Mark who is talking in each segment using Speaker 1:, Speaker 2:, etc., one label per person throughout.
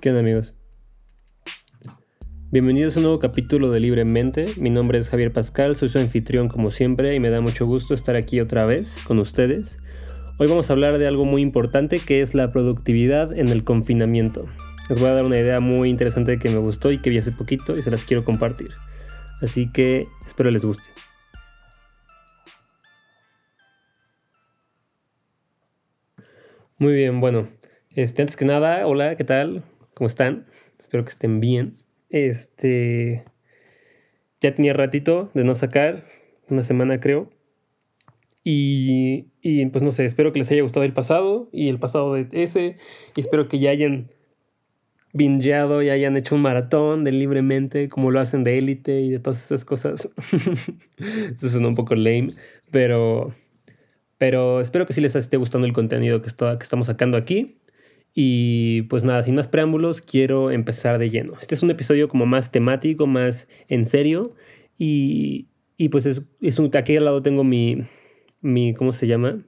Speaker 1: ¿Qué onda amigos? Bienvenidos a un nuevo capítulo de Libremente. Mi nombre es Javier Pascal, soy su anfitrión como siempre y me da mucho gusto estar aquí otra vez con ustedes. Hoy vamos a hablar de algo muy importante que es la productividad en el confinamiento. Les voy a dar una idea muy interesante que me gustó y que vi hace poquito y se las quiero compartir. Así que espero les guste. Muy bien, bueno, este, antes que nada, hola, ¿qué tal? ¿Cómo están? Espero que estén bien. Este. Ya tenía ratito de no sacar, una semana creo. Y, y pues no sé, espero que les haya gustado el pasado y el pasado de ese. Y espero que ya hayan bingeado y hayan hecho un maratón de libremente, como lo hacen de élite y de todas esas cosas. Eso suena un poco lame, pero, pero espero que sí les esté gustando el contenido que, que estamos sacando aquí. Y pues nada, sin más preámbulos, quiero empezar de lleno. Este es un episodio como más temático, más en serio. Y, y pues es, es un, aquí al lado tengo mi, mi, ¿cómo se llama?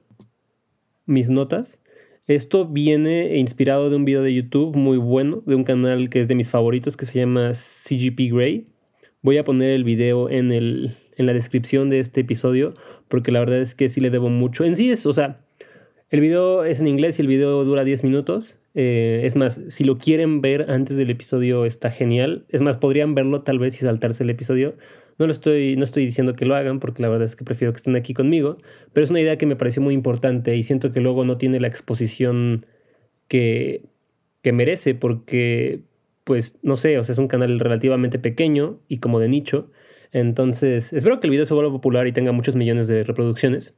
Speaker 1: Mis notas. Esto viene inspirado de un video de YouTube muy bueno, de un canal que es de mis favoritos, que se llama CGP Grey. Voy a poner el video en, el, en la descripción de este episodio, porque la verdad es que sí le debo mucho. En sí es, o sea, el video es en inglés y el video dura 10 minutos. Eh, es más, si lo quieren ver antes del episodio está genial. Es más, podrían verlo tal vez y saltarse el episodio. No lo estoy, no estoy diciendo que lo hagan porque la verdad es que prefiero que estén aquí conmigo. Pero es una idea que me pareció muy importante y siento que luego no tiene la exposición que, que merece porque, pues, no sé, o sea, es un canal relativamente pequeño y como de nicho. Entonces, espero que el video se vuelva popular y tenga muchos millones de reproducciones.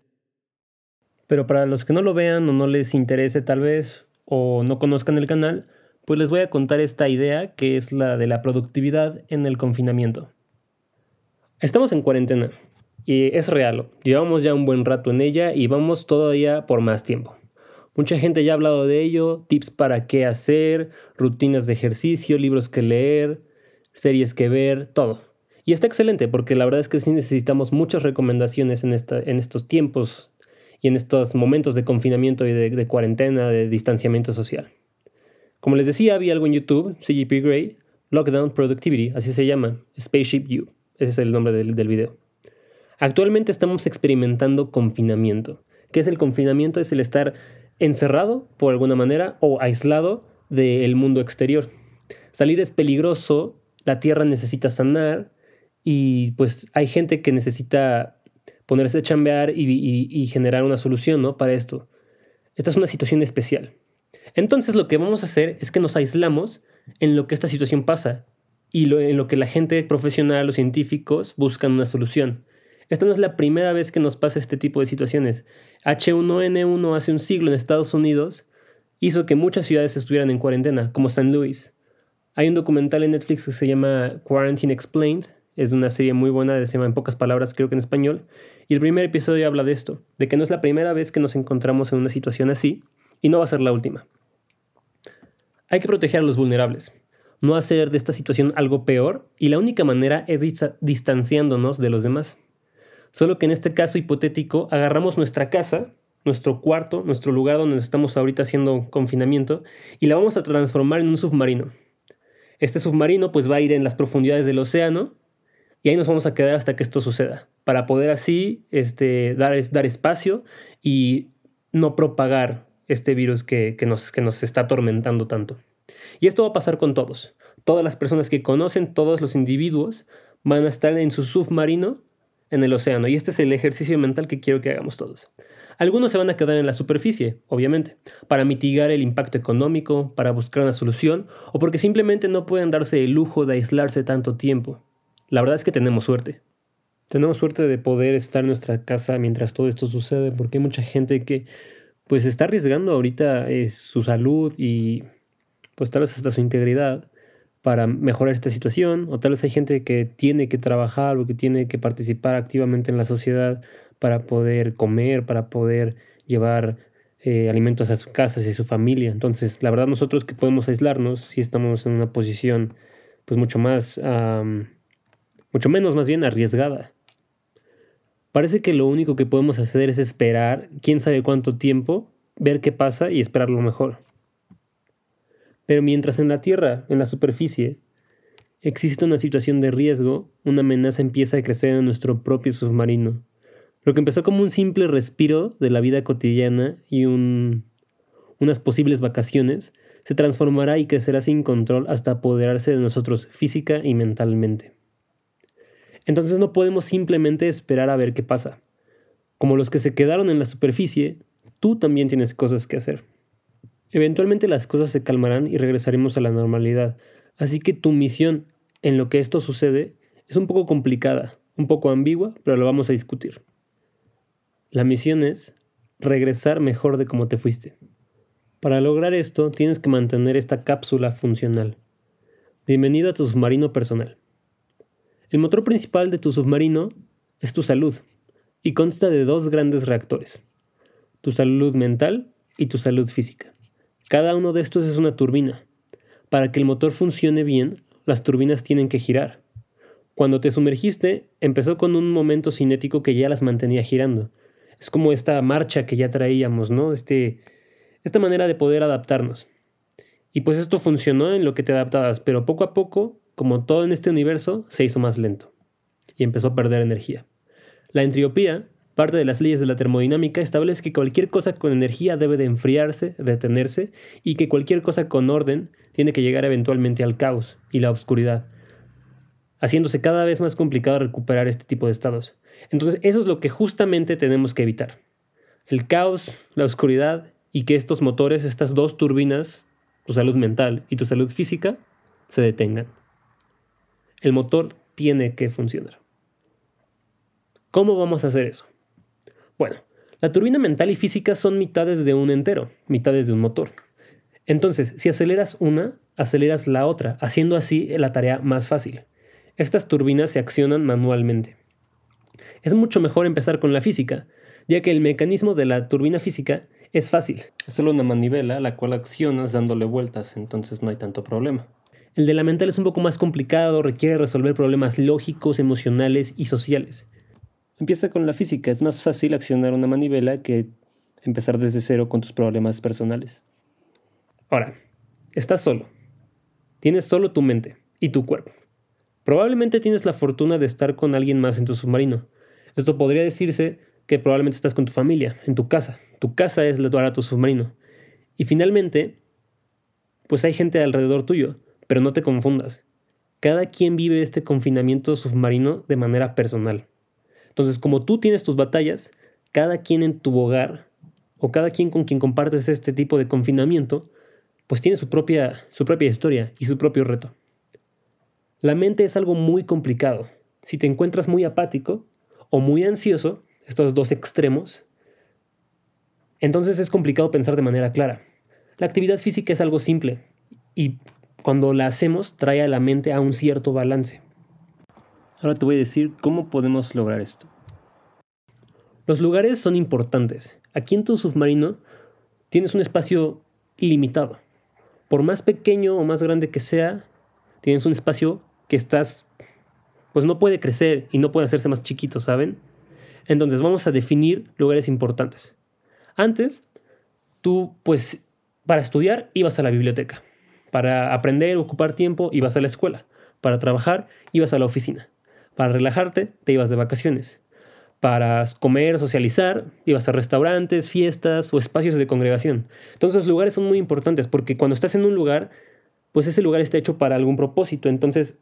Speaker 1: Pero para los que no lo vean o no les interese tal vez o no conozcan el canal, pues les voy a contar esta idea que es la de la productividad en el confinamiento. Estamos en cuarentena y es real, llevamos ya un buen rato en ella y vamos todavía por más tiempo. Mucha gente ya ha hablado de ello, tips para qué hacer, rutinas de ejercicio, libros que leer, series que ver, todo. Y está excelente porque la verdad es que sí necesitamos muchas recomendaciones en, esta, en estos tiempos y en estos momentos de confinamiento y de, cuarentena, de distanciamiento social. Como les decía, había algo en YouTube, CGP Grey, Lockdown Productivity, así se llama, Spaceship U, ese es el nombre del, del video. Actualmente estamos experimentando confinamiento. ¿Qué es el confinamiento? Es el estar encerrado, por alguna manera, o aislado del mundo exterior. Salir es peligroso, la tierra necesita sanar y pues hay gente que necesita ponerse a chambear y, generar una solución ¿no? para esto. Esta es una situación especial. Entonces lo que vamos a hacer es que nos aislamos en lo que esta situación pasa y en lo que la gente profesional, los científicos buscan una solución. Esta no es la primera vez que nos pasa este tipo de situaciones. H1N1 hace un siglo en Estados Unidos hizo que muchas ciudades estuvieran en cuarentena, como San Luis. Hay un documental en Netflix que se llama Quarantine Explained, es una serie muy buena, se En pocas palabras, creo que en español. Y el primer episodio habla de esto, de que no es la primera vez que nos encontramos en una situación así y no va a ser la última. Hay que proteger a los vulnerables, no hacer de esta situación algo peor y la única manera es distanciándonos de los demás. Solo que en este caso hipotético agarramos nuestra casa, nuestro cuarto, nuestro lugar donde estamos ahorita haciendo confinamiento y la vamos a transformar en un submarino. Este submarino pues va a ir en las profundidades del océano y ahí nos vamos a quedar hasta que esto suceda, para poder así este, dar, dar espacio y no propagar este virus que, nos, que nos está atormentando tanto. Y esto va a pasar con todos. Todas las personas que conocen, todos los individuos, van a estar en su submarino en el océano. Y este es el ejercicio mental que quiero que hagamos todos. Algunos se van a quedar en la superficie, obviamente, para mitigar el impacto económico, para buscar una solución, o porque simplemente no pueden darse el lujo de aislarse tanto tiempo. La verdad es que tenemos suerte. Tenemos suerte de poder estar en nuestra casa mientras todo esto sucede, porque hay mucha gente que pues está arriesgando ahorita eh, su salud y pues tal vez hasta su integridad para mejorar esta situación, o tal vez hay gente que tiene que trabajar o que tiene que participar activamente en la sociedad para poder comer, para poder llevar eh, alimentos a sus casas y a su familia. Entonces, la verdad nosotros que podemos aislarnos, si estamos en una posición pues mucho más mucho menos más bien arriesgada. Parece que lo único que podemos hacer es esperar, quién sabe cuánto tiempo, ver qué pasa y esperar lo mejor. Pero mientras en la Tierra, en la superficie, existe una situación de riesgo, una amenaza empieza a crecer en nuestro propio submarino. Lo que empezó como un simple respiro de la vida cotidiana y unas posibles vacaciones, se transformará y crecerá sin control hasta apoderarse de nosotros física y mentalmente. Entonces no podemos simplemente esperar a ver qué pasa. Como los que se quedaron en la superficie, tú también tienes cosas que hacer. Eventualmente las cosas se calmarán y regresaremos a la normalidad, así que tu misión en lo que esto sucede es un poco complicada, un poco ambigua, pero lo vamos a discutir. La misión es regresar mejor de como te fuiste. Para lograr esto tienes que mantener esta cápsula funcional. Bienvenido a tu submarino personal. El motor principal de tu submarino es tu salud y consta de dos grandes reactores, tu salud mental y tu salud física. Cada uno de estos es una turbina. Para que el motor funcione bien, las turbinas tienen que girar. Cuando te sumergiste, empezó con un momento cinético que ya las mantenía girando. Es como esta marcha que ya traíamos, ¿no? Este, esta manera de poder adaptarnos. Y pues esto funcionó en lo que te adaptabas, pero poco a poco, como todo en este universo, se hizo más lento y empezó a perder energía. La entropía Parte de las leyes de la termodinámica establece que cualquier cosa con energía debe de enfriarse, detenerse, y que cualquier cosa con orden tiene que llegar eventualmente al caos y la oscuridad, haciéndose cada vez más complicado recuperar este tipo de estados. Entonces eso es lo que justamente tenemos que evitar. El caos, la oscuridad y que estos motores, estas dos turbinas, tu salud mental y tu salud física, se detengan. El motor tiene que funcionar. ¿Cómo vamos a hacer eso? Bueno, la turbina mental y física son mitades de un entero, mitades de un motor. Entonces, si aceleras una, aceleras la otra, haciendo así la tarea más fácil. Estas turbinas se accionan manualmente. Es mucho mejor empezar con la física, ya que el mecanismo de la turbina física es fácil. Es solo una manivela la cual accionas dándole vueltas, entonces no hay tanto problema. El de la mental es un poco más complicado, requiere resolver problemas lógicos, emocionales y sociales. Empieza con la física. Es más fácil accionar una manivela que empezar desde cero con tus problemas personales. Ahora, estás solo. Tienes solo tu mente y tu cuerpo. Probablemente tienes la fortuna de estar con alguien más en tu submarino. Esto podría decirse que probablemente estás con tu familia, en tu casa. Tu casa es la tu submarino. Y finalmente, pues hay gente alrededor tuyo, pero no te confundas. Cada quien vive este confinamiento submarino de manera personal. Entonces, como tú tienes tus batallas, cada quien en tu hogar o cada quien con quien compartes este tipo de confinamiento, pues tiene su propia, su propia historia y su propio reto. La mente es algo muy complicado. Si te encuentras muy apático o muy ansioso, estos dos extremos, entonces es complicado pensar de manera clara. La actividad física es algo simple y cuando la hacemos trae a la mente a un cierto balance. Ahora te voy a decir cómo podemos lograr esto. Los lugares son importantes. Aquí en tu submarino tienes un espacio ilimitado. Por más pequeño o más grande que sea, tienes un espacio que estás, pues no puede crecer y no puede hacerse más chiquito, ¿saben? Entonces vamos a definir lugares importantes. Antes, tú, pues, para estudiar ibas a la biblioteca. Para aprender, ocupar tiempo, ibas a la escuela. Para trabajar, ibas a la oficina. Para relajarte, te ibas de vacaciones. Para comer, socializar, ibas a restaurantes, fiestas o espacios de congregación. Entonces los lugares son muy importantes porque cuando estás en un lugar, pues ese lugar está hecho para algún propósito. Entonces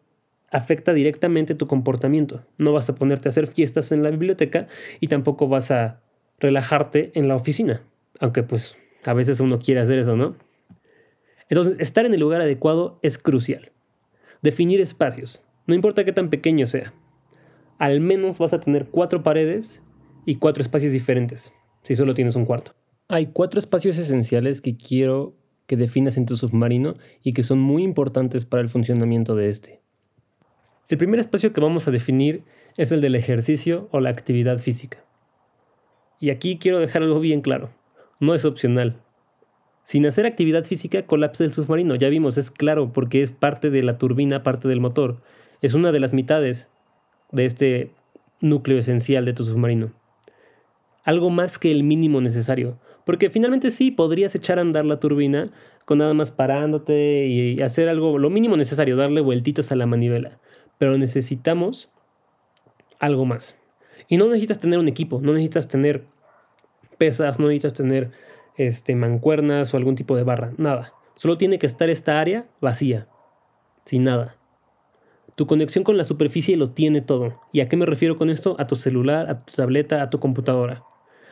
Speaker 1: afecta directamente tu comportamiento. No vas a ponerte a hacer fiestas en la biblioteca y tampoco vas a relajarte en la oficina. Aunque pues a veces uno quiere hacer eso, ¿no? Entonces, estar en el lugar adecuado es crucial. Definir espacios, no importa qué tan pequeño sea al menos vas a tener cuatro paredes y cuatro espacios diferentes, si solo tienes un cuarto. Hay cuatro espacios esenciales que quiero que definas en tu submarino y que son muy importantes para el funcionamiento de este. El primer espacio que vamos a definir es el del ejercicio o la actividad física. Y aquí quiero dejar algo bien claro, no es opcional. Sin hacer actividad física colapsa el submarino, ya vimos, es claro porque es parte de la turbina, parte del motor. Es una de las mitades de este núcleo esencial de tu submarino. Algo más que el mínimo necesario, Porque finalmente sí, podrías echar a andar la turbina con nada más parándote y hacer algo, lo mínimo necesario, darle vueltitas a la manivela. Pero necesitamos algo más. Y no necesitas tener un equipo, no necesitas tener pesas, no necesitas tener este, mancuernas o algún tipo de barra, nada. Solo tiene que estar esta área vacía, sin nada. Tu conexión con la superficie lo tiene todo. ¿Y a qué me refiero con esto? A tu celular, a tu tableta, a tu computadora.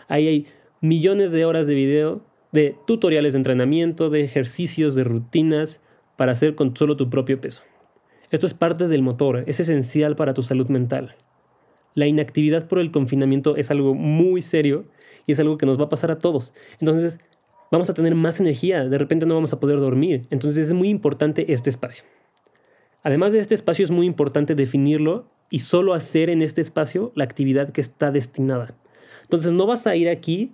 Speaker 1: Ahí hay millones de horas de video, de tutoriales de entrenamiento, de ejercicios, de rutinas para hacer con solo tu propio peso. Esto es parte del motor, es esencial para tu salud mental. La inactividad por el confinamiento es algo muy serio y es algo que nos va a pasar a todos. Entonces, vamos a tener más energía, de repente no vamos a poder dormir. Entonces, es muy importante este espacio. Además de este espacio, es muy importante definirlo y solo hacer en este espacio la actividad que está destinada. Entonces, no vas a ir aquí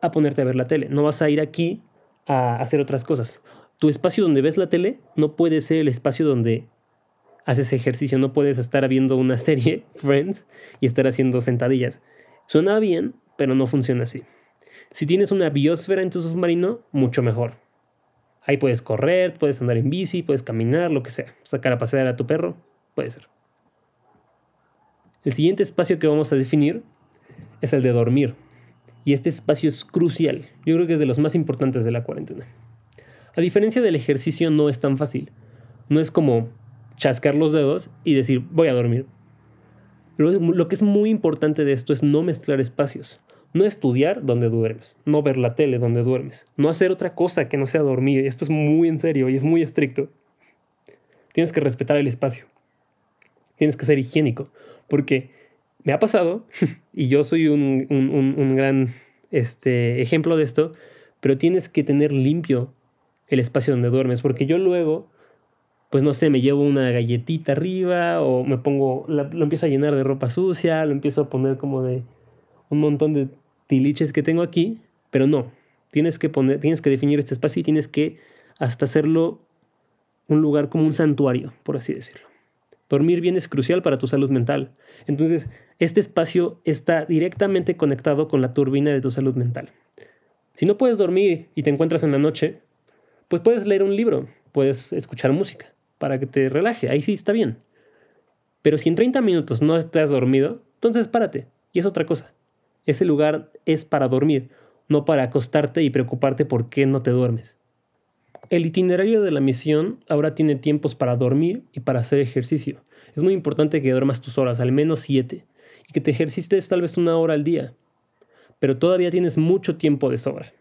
Speaker 1: a ponerte a ver la tele, no vas a ir aquí a hacer otras cosas. Tu espacio donde ves la tele no puede ser el espacio donde haces ejercicio, no puedes estar viendo una serie, Friends, y estar haciendo sentadillas. Suena bien, pero no funciona así. Si tienes una biosfera en tu submarino, mucho mejor. Ahí puedes correr, puedes andar en bici, puedes caminar, lo que sea. Sacar a pasear a tu perro, puede ser. El siguiente espacio que vamos a definir es el de dormir. Y este espacio es crucial. Yo creo que es de los más importantes de la cuarentena. A diferencia del ejercicio no es tan fácil. No es como chascar los dedos y decir voy a dormir. Lo, que es muy importante de esto es no mezclar espacios. No estudiar donde duermes, no ver la tele donde duermes, no hacer otra cosa que no sea dormir. Esto es muy en serio y es muy estricto. Tienes que respetar el espacio. Tienes que ser higiénico. Porque me ha pasado, y yo soy un, gran este, ejemplo de esto, pero tienes que tener limpio el espacio donde duermes. Porque yo luego pues no sé, me llevo una galletita arriba o me pongo, lo empiezo a llenar de ropa sucia, lo empiezo a poner como de un montón de tiliches que tengo aquí, pero no, tienes que poner, tienes que definir este espacio y tienes que hasta hacerlo un lugar como un santuario, por así decirlo. Dormir bien es crucial para tu salud mental. Entonces, este espacio está directamente conectado con la turbina de tu salud mental. Si no puedes dormir y te encuentras en la noche, pues puedes leer un libro, puedes escuchar música para que te relaje. Ahí sí está bien. Pero si en 30 minutos no estás dormido, entonces párate. Y es otra cosa. Ese lugar es para dormir, no para acostarte y preocuparte por qué no te duermes. El itinerario de la misión ahora tiene tiempos para dormir y para hacer ejercicio. Es muy importante que duermas tus horas, al menos 7, y que te ejercites tal vez una hora al día. Pero todavía tienes mucho tiempo de sobra.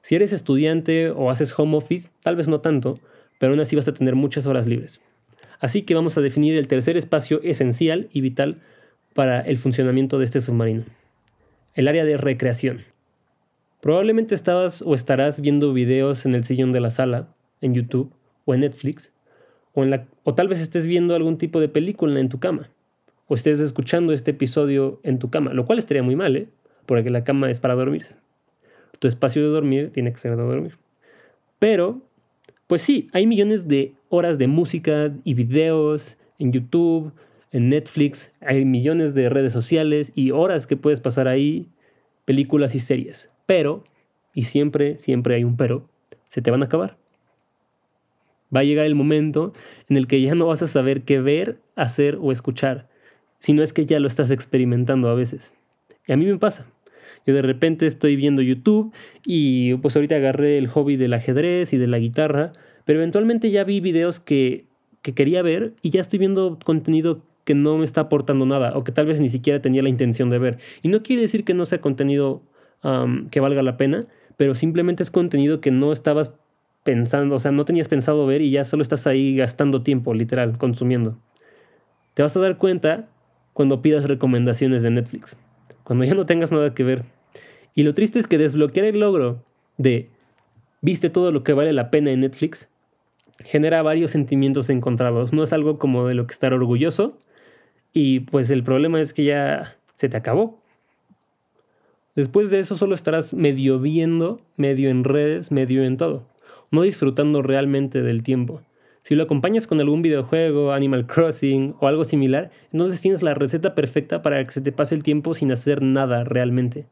Speaker 1: Si eres estudiante o haces home office, tal vez no tanto, pero aún así vas a tener muchas horas libres. Así que vamos a definir el tercer espacio esencial y vital para el funcionamiento de este submarino, el área de recreación. Probablemente estabas o estarás viendo videos en el sillón de la sala, en YouTube o en Netflix, o, en la, o tal vez estés viendo algún tipo de película en tu cama, o estés escuchando este episodio en tu cama, lo cual estaría muy mal, ¿eh? porque la cama es para dormir. Tu espacio de dormir tiene que ser de dormir. Pero pues sí, hay millones de horas de música y videos en YouTube, en Netflix, hay millones de redes sociales y horas que puedes pasar ahí, películas y series. Pero, y siempre, siempre hay un pero, se te van a acabar. Va a llegar el momento en el que ya no vas a saber qué ver, hacer o escuchar, si no es que ya lo estás experimentando a veces. Y a mí me pasa. Yo de repente estoy viendo YouTube y pues ahorita agarré el hobby del ajedrez y de la guitarra, pero eventualmente ya vi videos que, quería ver y ya estoy viendo contenido que no me está aportando nada o que tal vez ni siquiera tenía la intención de ver. Y no quiere decir que no sea contenido que valga la pena, pero simplemente es contenido que no estabas pensando, o sea, no tenías pensado ver y ya solo estás ahí gastando tiempo, literal, consumiendo. Te vas a dar cuenta cuando pidas recomendaciones de Netflix, cuando ya no tengas nada que ver. Y lo triste es que desbloquear el logro de viste todo lo que vale la pena en Netflix genera varios sentimientos encontrados. No es algo como de lo que estar orgulloso. Y pues el problema es que ya se te acabó. Después de eso solo estarás medio viendo, medio en redes, medio en todo. No disfrutando realmente del tiempo. Si lo acompañas con algún videojuego, Animal Crossing o algo similar, entonces tienes la receta perfecta para que se te pase el tiempo sin hacer nada realmente.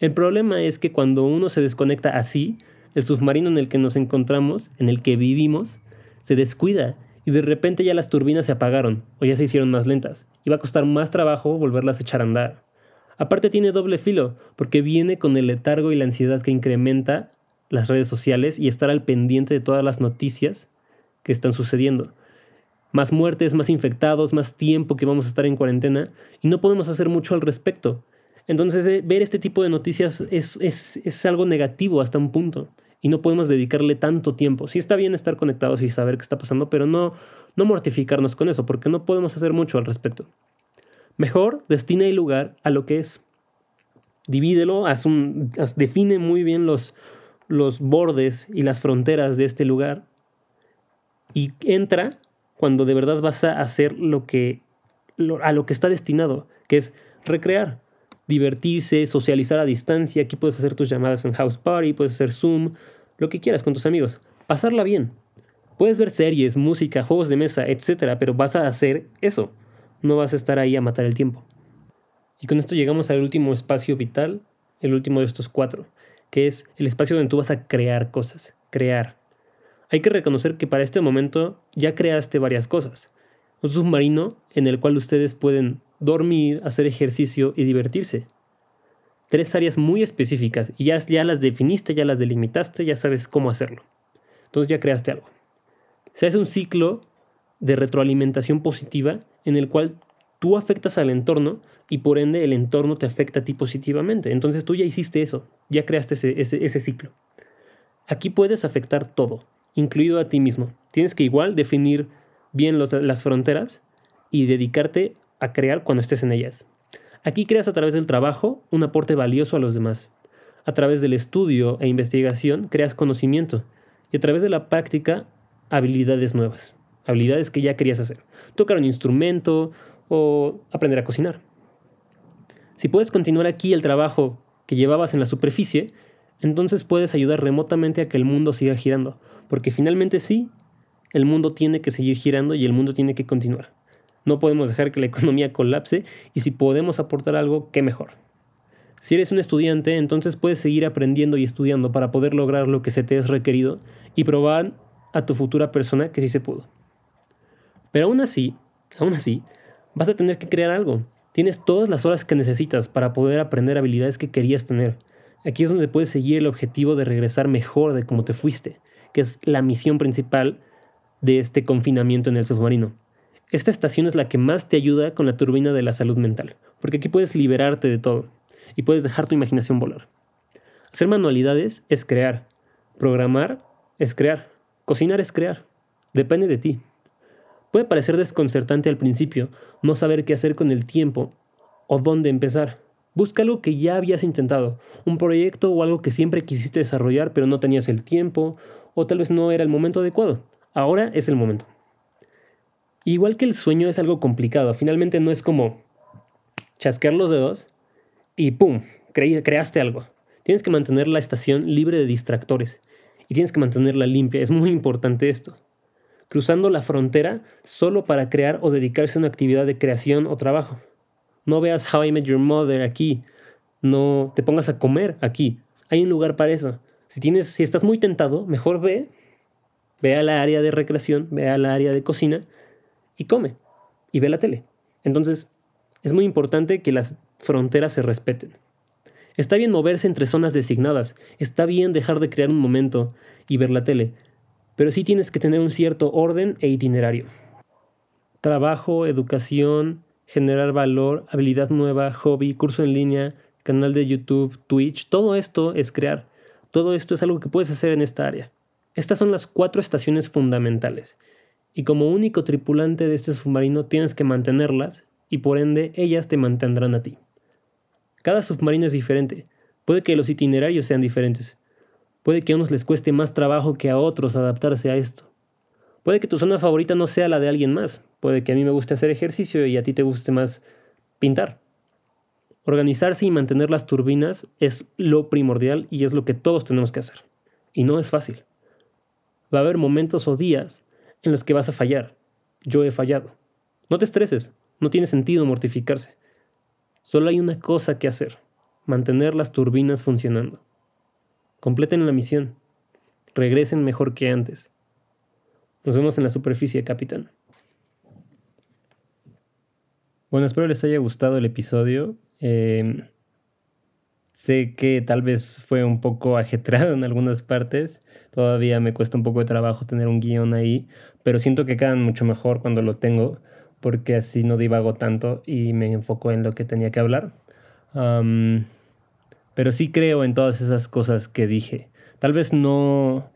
Speaker 1: El problema es que cuando uno se desconecta así, el submarino en el que nos encontramos, en el que vivimos, se descuida y de repente ya las turbinas se apagaron o ya se hicieron más lentas y va a costar más trabajo volverlas a echar a andar. Aparte tiene doble filo, porque viene con el letargo y la ansiedad que incrementa las redes sociales y estar al pendiente de todas las noticias que están sucediendo. Más muertes, más infectados, más tiempo que vamos a estar en cuarentena y no podemos hacer mucho al respecto. Entonces, eh, ver este tipo de noticias es, es, es, algo negativo hasta un punto y no podemos dedicarle tanto tiempo. Sí está bien estar conectados y saber qué está pasando, pero no, no mortificarnos con eso, porque no podemos hacer mucho al respecto. Mejor destina el lugar a lo que es. Divídelo, haz un, define muy bien los, los bordes y las fronteras de este lugar y entra cuando de verdad vas a hacer lo que a lo que está destinado, que es recrear, divertirse, socializar a distancia. Aquí puedes hacer tus llamadas en House Party, puedes hacer Zoom, lo que quieras con tus amigos. Pasarla bien. Puedes ver series, música, juegos de mesa, etc. Pero vas a hacer eso. No vas a estar ahí a matar el tiempo. Y con esto llegamos al último espacio vital, el último de estos cuatro, que es el espacio donde tú vas a crear cosas. Crear. Hay que reconocer que para este momento ya creaste varias cosas. Un submarino en el cual ustedes pueden dormir, hacer ejercicio y divertirse. Tres áreas muy específicas y ya, ya las definiste, ya las delimitaste, ya sabes cómo hacerlo. Entonces ya creaste algo. Se hace un ciclo de retroalimentación positiva en el cual tú afectas al entorno y por ende el entorno te afecta a ti positivamente. Entonces tú ya hiciste eso, ya creaste ese, ese, ciclo. Aquí puedes afectar todo, incluido a ti mismo. Tienes que igual definir bien las fronteras y dedicarte a crear cuando estés en ellas. Aquí creas a través del trabajo un aporte valioso a los demás. A través del estudio e investigación creas conocimiento y a través de la práctica habilidades nuevas, habilidades que ya querías hacer. Tocar un instrumento o aprender a cocinar. Si puedes continuar aquí el trabajo que llevabas en la superficie, entonces puedes ayudar remotamente a que el mundo siga girando, porque finalmente sí, el mundo tiene que seguir girando y el mundo tiene que continuar. No podemos dejar que la economía colapse y si podemos aportar algo, qué mejor. Si eres un estudiante, entonces puedes seguir aprendiendo y estudiando para poder lograr lo que se te es requerido y probar a tu futura persona que sí se pudo. Pero aún así, aún así, vas a tener que crear algo. Tienes todas las horas que necesitas para poder aprender habilidades que querías tener. Aquí es donde puedes seguir el objetivo de regresar mejor de cómo te fuiste, que es la misión principal de este confinamiento en el submarino. Esta estación es la que más te ayuda con la turbina de la salud mental, porque aquí puedes liberarte de todo y puedes dejar tu imaginación volar. Hacer manualidades es crear, programar es crear, cocinar es crear, depende de ti. Puede parecer desconcertante al principio no saber qué hacer con el tiempo o dónde empezar. Busca algo que ya habías intentado, un proyecto o algo que siempre quisiste desarrollar pero no tenías el tiempo o tal vez no era el momento adecuado. Ahora es el momento. Igual que el sueño es algo complicado, finalmente no es como chasquear los dedos y ¡pum! creaste algo. Tienes que mantener la estación libre de distractores y tienes que mantenerla limpia. Es muy importante esto. Cruzando la frontera solo para crear o dedicarse a una actividad de creación o trabajo. No veas How I Met Your Mother aquí. No te pongas a comer aquí. Hay un lugar para eso. Si tienes, si estás muy tentado, mejor ve, ve a la área de recreación, ve a la área de cocina y come y ve la tele. Entonces, es muy importante que las fronteras se respeten. Está bien moverse entre zonas designadas, está bien dejar de crear un momento y ver la tele, pero sí tienes que tener un cierto orden e itinerario. Trabajo, educación, generar valor, habilidad nueva, hobby, curso en línea, canal de YouTube, Twitch, todo esto es crear. Todo esto es algo que puedes hacer en esta área. Estas son las cuatro estaciones fundamentales y como único tripulante de este submarino tienes que mantenerlas y por ende ellas te mantendrán a ti. Cada submarino es diferente, puede que los itinerarios sean diferentes, puede que a unos les cueste más trabajo que a otros adaptarse a esto. Puede que tu zona favorita no sea la de alguien más, puede que a mí me guste hacer ejercicio y a ti te guste más pintar. Organizarse y mantener las turbinas es lo primordial y es lo que todos tenemos que hacer. Y no es fácil. Va a haber momentos o días en los que vas a fallar. Yo he fallado. No te estreses, no tiene sentido mortificarse. Solo hay una cosa que hacer, mantener las turbinas funcionando. Completen la misión. Regresen mejor que antes. Nos vemos en la superficie, capitán. Bueno, espero les haya gustado el episodio. Em, sé que tal vez fue un poco ajetrado en algunas partes. Todavía me cuesta un poco de trabajo tener un guion ahí, pero siento que quedan mucho mejor cuando lo tengo, porque así no divago tanto y me enfoco en lo que tenía que hablar. pero sí creo en todas esas cosas que dije. Tal vez no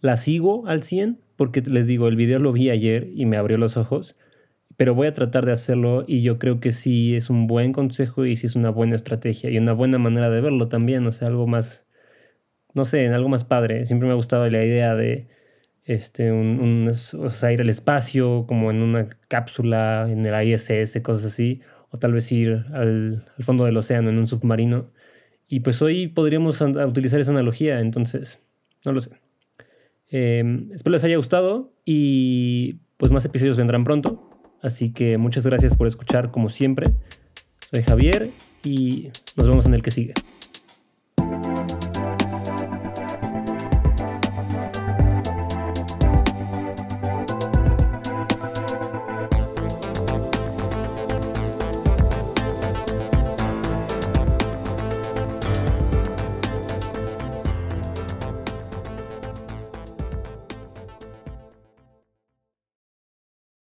Speaker 1: las sigo al 100, porque les digo, el video lo vi ayer y me abrió los ojos, pero voy a tratar de hacerlo y yo creo que sí es un buen consejo y sí es una buena estrategia y una buena manera de verlo también, o sea, algo más, no sé, algo más padre. Siempre me ha gustado la idea de este, un, o sea, ir al espacio como en una cápsula, en el ISS, cosas así, o tal vez ir al, fondo del océano en un submarino. Y pues hoy podríamos utilizar esa analogía, entonces, no lo sé. Em, espero les haya gustado y pues más episodios vendrán pronto. Así que muchas gracias por escuchar como siempre. Soy Javier y nos vemos en el que sigue.